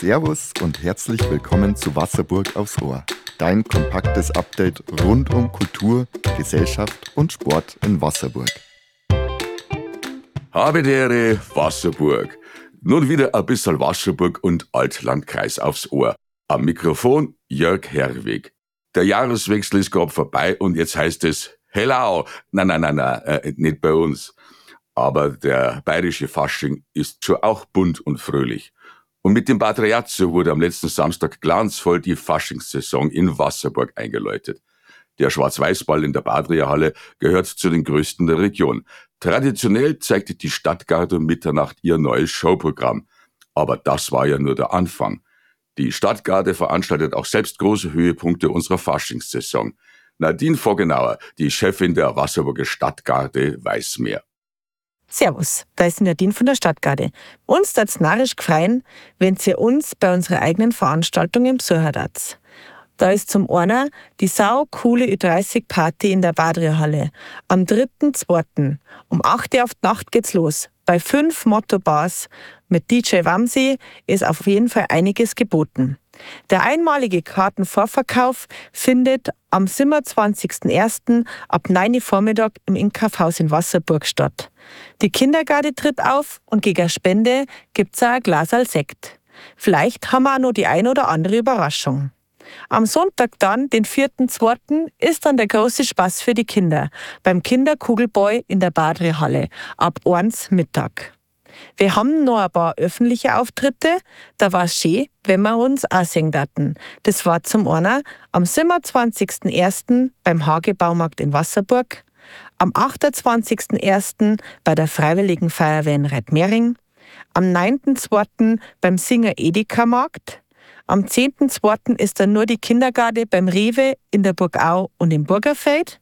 Servus und herzlich willkommen zu Wasserburg aufs Ohr. Dein kompaktes Update rund um Kultur, Gesellschaft und Sport in Wasserburg. Habe Ehre, Wasserburg. Nun wieder ein bisschen Wasserburg und Altlandkreis aufs Ohr. Am Mikrofon Jörg Herwig. Der Jahreswechsel ist gerade vorbei und jetzt heißt es Hello. Nein, nein, nein, nein, äh, nicht bei uns. Aber der bayerische Fasching ist schon auch bunt und fröhlich. Und mit dem Patriazzo wurde am letzten Samstag glanzvoll die Faschingssaison in Wasserburg eingeläutet. Der Schwarz-Weiß-Ball in der Badria-Halle gehört zu den größten der Region. Traditionell zeigte die Stadtgarde um Mitternacht ihr neues Showprogramm. Aber das war ja nur der Anfang. Die Stadtgarde veranstaltet auch selbst große Höhepunkte unserer Faschingssaison. Nadine Vogenauer, die Chefin der Wasserburger Stadtgarde, weiß mehr. Servus, da ist Nadine von der Stadtgarde. Uns tat's narrisch gefreien, wenn ihr uns bei unserer eigenen Veranstaltung im Besucher Da ist zum einer die sau coole Ü30-Party in der Badria-Halle. Am 3.2. um 8 Uhr auf die Nacht geht's los. Bei fünf Motto-Bars mit DJ Wamsi ist auf jeden Fall einiges geboten. Der einmalige Kartenvorverkauf findet am 27.01. ab 9 Uhr Vormittag im Inkaufhaus in Wasserburg statt. Die Kindergarde tritt auf und gegen Spende gibt's auch ein Glas als Sekt. Vielleicht haben wir auch noch die ein oder andere Überraschung. Am Sonntag dann, den 4.2., ist dann der große Spaß für die Kinder beim Kinderkugelboy in der Badrehalle ab 1 Mittag. Wir haben noch ein paar öffentliche Auftritte. Da war es schön, wenn wir uns auch sehen daten. Das war zum einen am 27.01. beim Hagebaumarkt in Wasserburg, am 28.01. bei der Freiwilligen Feuerwehr in Reitmering, am 9.02. beim Singer Edeka Markt, am 10.02. ist dann nur die Kindergarde beim Rewe in der Burgau und im Burgerfeld.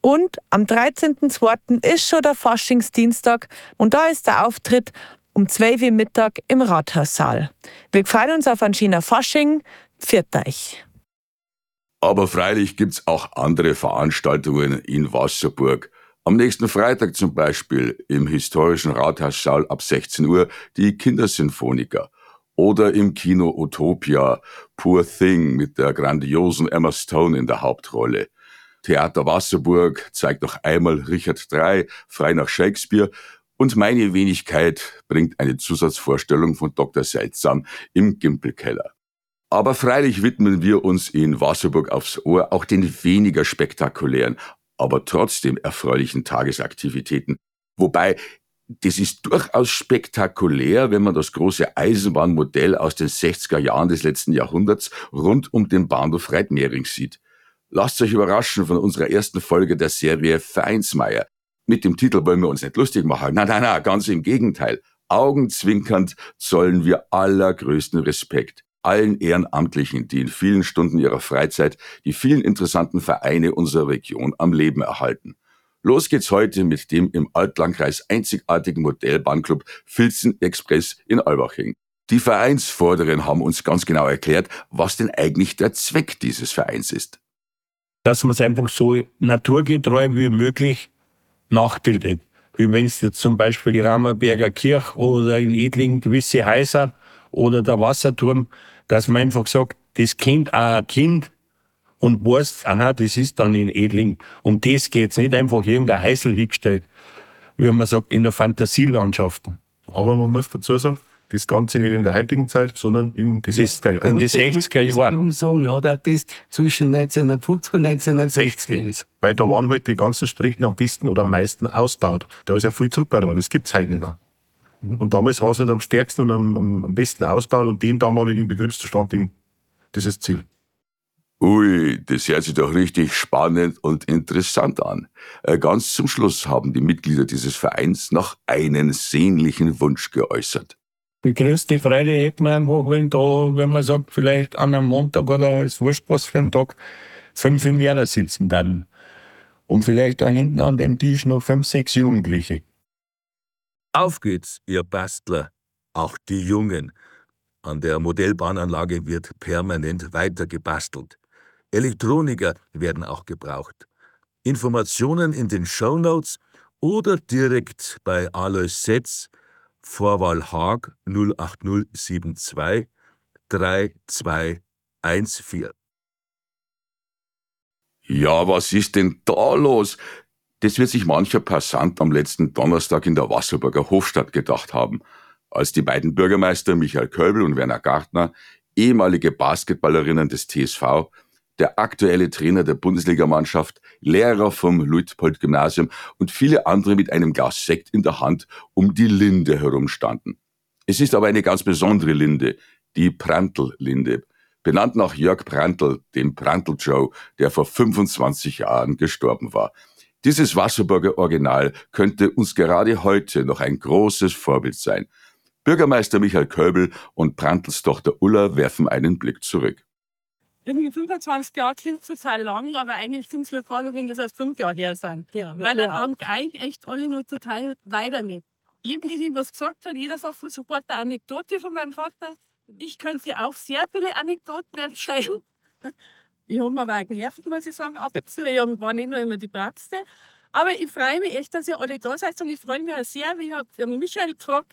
Und am 13.02. ist schon der Faschingsdienstag und da ist der Auftritt um 12 Uhr Mittag im Rathaussaal. Wir freuen uns auf ein schöner Fasching. Pfiat euch. Aber freilich gibt's auch andere Veranstaltungen in Wasserburg. Am nächsten Freitag zum Beispiel im historischen Rathaussaal ab 16 Uhr die Kindersinfoniker. Oder im Kino Utopia Poor Thing mit der grandiosen Emma Stone in der Hauptrolle. Theater Wasserburg zeigt noch einmal Richard III, frei nach Shakespeare und meine Wenigkeit bringt eine Zusatzvorstellung von Dr. Seltsam im Gimpelkeller. Aber freilich widmen wir uns in Wasserburg aufs Ohr auch den weniger spektakulären, aber trotzdem erfreulichen Tagesaktivitäten. Wobei, das ist durchaus spektakulär, wenn man das große Eisenbahnmodell aus den 60er Jahren des letzten Jahrhunderts rund um den Bahnhof Reitmering sieht. Lasst euch überraschen von unserer ersten Folge der Serie Vereinsmeier. Mit dem Titel wollen wir uns nicht lustig machen. Nein, nein, nein, ganz im Gegenteil. Augenzwinkernd zollen wir allergrößten Respekt allen Ehrenamtlichen, die in vielen Stunden ihrer Freizeit die vielen interessanten Vereine unserer Region am Leben erhalten. Los geht's heute mit dem im Altlandkreis einzigartigen Modellbahnclub Filzen Express in Albaching. Die Vereinsvorderen haben uns ganz genau erklärt, was denn eigentlich der Zweck dieses Vereins ist dass man es einfach so naturgetreu wie möglich nachbildet. Wie wenn es jetzt zum Beispiel die Rammerberger Kirche oder in Edling gewisse Häuser oder der Wasserturm, dass man einfach sagt, das Kind auch ein Kind und weiß, aha, das ist dann in Edling. Um das geht's nicht einfach irgendein Häusl hingestellt, wie man sagt, in der Fantasielandschaften. Aber man muss dazu sagen, das Ganze nicht in der heutigen Zeit, sondern in die 60er In die 60er Jahren. So, ja, das zwischen 1950 und 1960 ist. Weil da waren halt die ganzen Strecken am besten oder am meisten ausgebaut. Da ist ja viel zurückgebaut Das gibt's heute nicht mehr. Und damals war es halt am stärksten und am, am besten ausgebaut und den damaligen Betriebszustand, das ist das Ziel. Ui, das hört sich doch richtig spannend und interessant an. Äh, ganz zum Schluss haben die Mitglieder dieses Vereins noch einen sehnlichen Wunsch geäußert die größte Freude hätten wir einfach, wenn da, wenn man sagt, vielleicht an einem Montag oder als wurscht für einen Tag, fünf im Lehrer sitzen dann. Und vielleicht da hinten an dem Tisch noch fünf, sechs Jugendliche. Auf geht's, ihr Bastler, auch die Jungen. An der Modellbahnanlage wird permanent weiter gebastelt. Elektroniker werden auch gebraucht. Informationen in den Show Notes oder direkt bei Alois Setz Vorwahl Haag 08072 3214. Ja, was ist denn da los? Das wird sich mancher Passant am letzten Donnerstag in der Wasserburger Hofstadt gedacht haben, als die beiden Bürgermeister Michael Köbel und Werner Gartner, ehemalige Basketballerinnen des TSV, der aktuelle Trainer der Bundesligamannschaft, Lehrer vom Luitpold-Gymnasium und viele andere mit einem Glas Sekt in der Hand um die Linde herumstanden. Es ist aber eine ganz besondere Linde, die Prantl-Linde, benannt nach Jörg Prantl, dem Prantl Joe, der vor 25 Jahren gestorben war. Dieses Wasserburger Original könnte uns gerade heute noch ein großes Vorbild sein. Bürgermeister Michael Köbel und Prantls Tochter Ulla werfen einen Blick zurück. Irgendwie 25 Jahre klingt total lang, aber eigentlich sind es wenn das erst fünf Jahre her sind. Ja, Weil dann haben eigentlich echt alle nur total weiter mit. Irgendwie, was gesagt hat, jeder sagt sofort eine Anekdote von meinem Vater. Ich könnte auch sehr viele Anekdoten erzählen. Ich habe mir aber genervt, muss ich sagen. Ab und zu ich war nicht nur immer die Bratste. Aber ich freue mich echt, dass ihr alle da seid und ich freue mich auch sehr, wie ich habe Michael gefragt,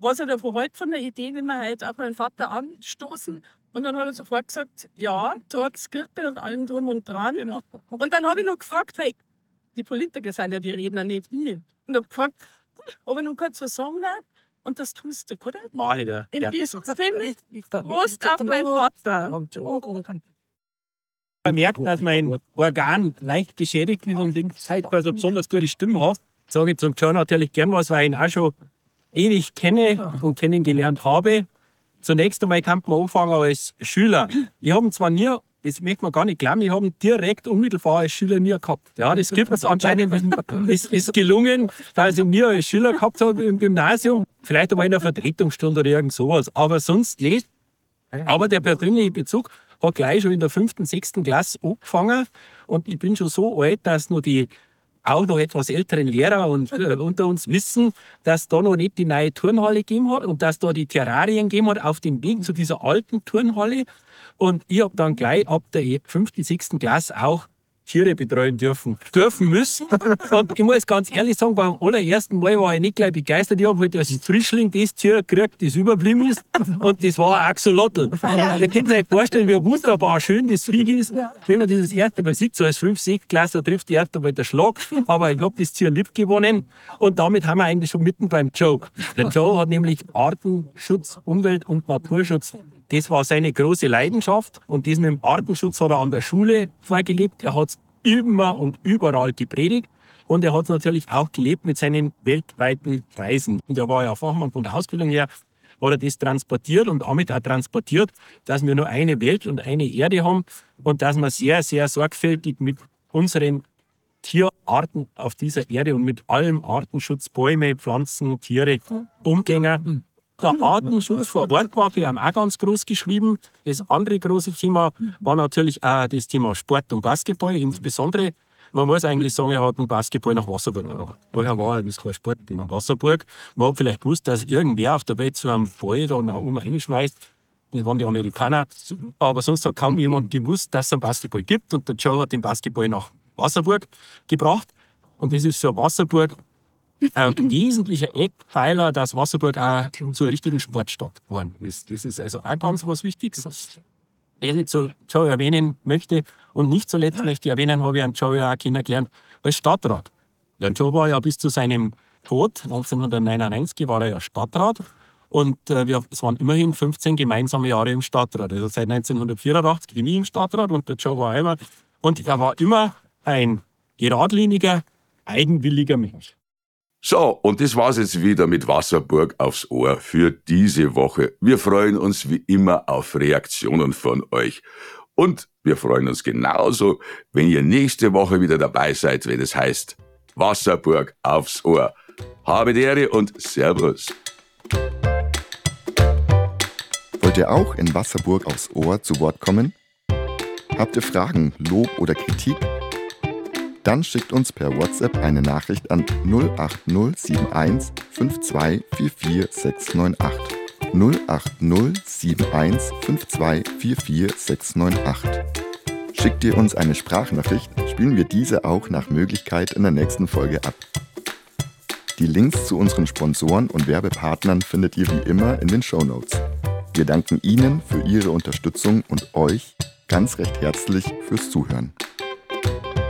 was er davon hält von der Idee, wenn wir heute auf meinen Vater anstoßen. Und dann hat er sofort gesagt, ja, dort Skripte und allem drum und dran. Und dann habe ich noch gefragt, hey, die Politiker sind ja die Redner nicht wir. Und habe gefragt, ob ich noch kurz was sagen darf. Und das tust du, oder? Mach ich da. In Ja. diesem Sinne, Prost auf meinen Vater. man merkt, dass mein Organ leicht geschädigt ist und ich zeitweise so besonders gute Stimme habe, sage ich zum John natürlich gern was, weil ich ihn auch schon ewig kenne und kennengelernt habe. Zunächst einmal kann man anfangen als Schüler. Ich habe zwar nie, das möchte man gar nicht glauben, ich habe direkt unmittelbar als Schüler nie gehabt. Ja, das gibt es anscheinend, es ist gelungen, dass ich nie als Schüler gehabt habe im Gymnasium. Vielleicht einmal in einer Vertretungsstunde oder irgend sowas. Aber sonst nicht. Aber der persönliche Bezug hat gleich schon in der fünften, sechsten Klasse angefangen. Und ich bin schon so alt, dass nur die auch noch etwas älteren Lehrer und, äh, unter uns wissen, dass da noch nicht die neue Turnhalle gegeben hat und dass da die Terrarien gegeben hat auf dem Weg zu dieser alten Turnhalle. Und ich habe dann gleich ab der fünften, sechsten Klasse auch Tiere betreuen dürfen, dürfen müssen. Und ich muss ganz ehrlich sagen, beim allerersten Mal war ich nicht gleich begeistert. Ich habe halt als Frischling das Tier gekriegt, das überblieben ist. Und das war ein Axolotl. Ihr könnt euch vorstellen, wie wunderbar schön das Vieh ist. Wenn man dieses erste Mal sieht, so als 5 6 Klasse trifft die erste Mal der Schlag. Aber ich habe das Tier lieb gewonnen. Und damit haben wir eigentlich schon mitten beim Joke. Der Joe hat nämlich Artenschutz, Umwelt- und Naturschutz das war seine große Leidenschaft und das mit dem Artenschutz hat er an der Schule vorgelebt. Er hat es immer und überall gepredigt und er hat es natürlich auch gelebt mit seinen weltweiten Reisen. Und er war ja Fachmann von der Ausbildung her, hat er das transportiert und damit auch transportiert, dass wir nur eine Welt und eine Erde haben und dass wir sehr, sehr sorgfältig mit unseren Tierarten auf dieser Erde und mit allem Artenschutz, Bäume, Pflanzen, Tiere umgehen. Der Artenschutz vor Ort war für ihn auch ganz groß geschrieben. Das andere große Thema war natürlich auch das Thema Sport und Basketball. Insbesondere, man muss eigentlich sagen, er hat einen Basketball nach Wasserburg gebracht. Vorher war das kein Sport in Wasserburg. Man hat vielleicht gewusst, dass irgendwer auf der Welt so einen Ball da nach oben reinschmeißt. Das waren die Amerikaner. Aber sonst hat kaum jemand gewusst, dass es einen Basketball gibt. Und der Joe hat den Basketball nach Wasserburg gebracht. Und das ist für Wasserburg ein wesentlicher Eckpfeiler, dass Wasserburg auch zur richtigen Sportstadt geworden ist. Das ist also auch ganz was Wichtiges. Was ich so Joe erwähnen möchte. Und nicht zuletzt möchte ich erwähnen, habe ich einen Joe auch kennengelernt als Stadtrat. Der Joe war ja bis zu seinem Tod, 1999, war er ja Stadtrat. Und äh, wir, es waren immerhin 15 gemeinsame Jahre im Stadtrat. Also seit 1984 bin ich im Stadtrat und der Joe war immer. Und er war immer ein geradliniger, eigenwilliger Mensch. So, und das war's jetzt wieder mit Wasserburg aufs Ohr für diese Woche. Wir freuen uns wie immer auf Reaktionen von euch. Und wir freuen uns genauso, wenn ihr nächste Woche wieder dabei seid, wenn es heißt Wasserburg aufs Ohr. Habe die Ehre und Servus. Wollt ihr auch in Wasserburg aufs Ohr zu Wort kommen? Habt ihr Fragen, Lob oder Kritik? Dann schickt uns per WhatsApp eine Nachricht an 08071 5244698. 08071 5244698. Schickt ihr uns eine Sprachnachricht, spielen wir diese auch nach Möglichkeit in der nächsten Folge ab. Die Links zu unseren Sponsoren und Werbepartnern findet ihr wie immer in den Shownotes. Wir danken Ihnen für Ihre Unterstützung und euch ganz recht herzlich fürs Zuhören.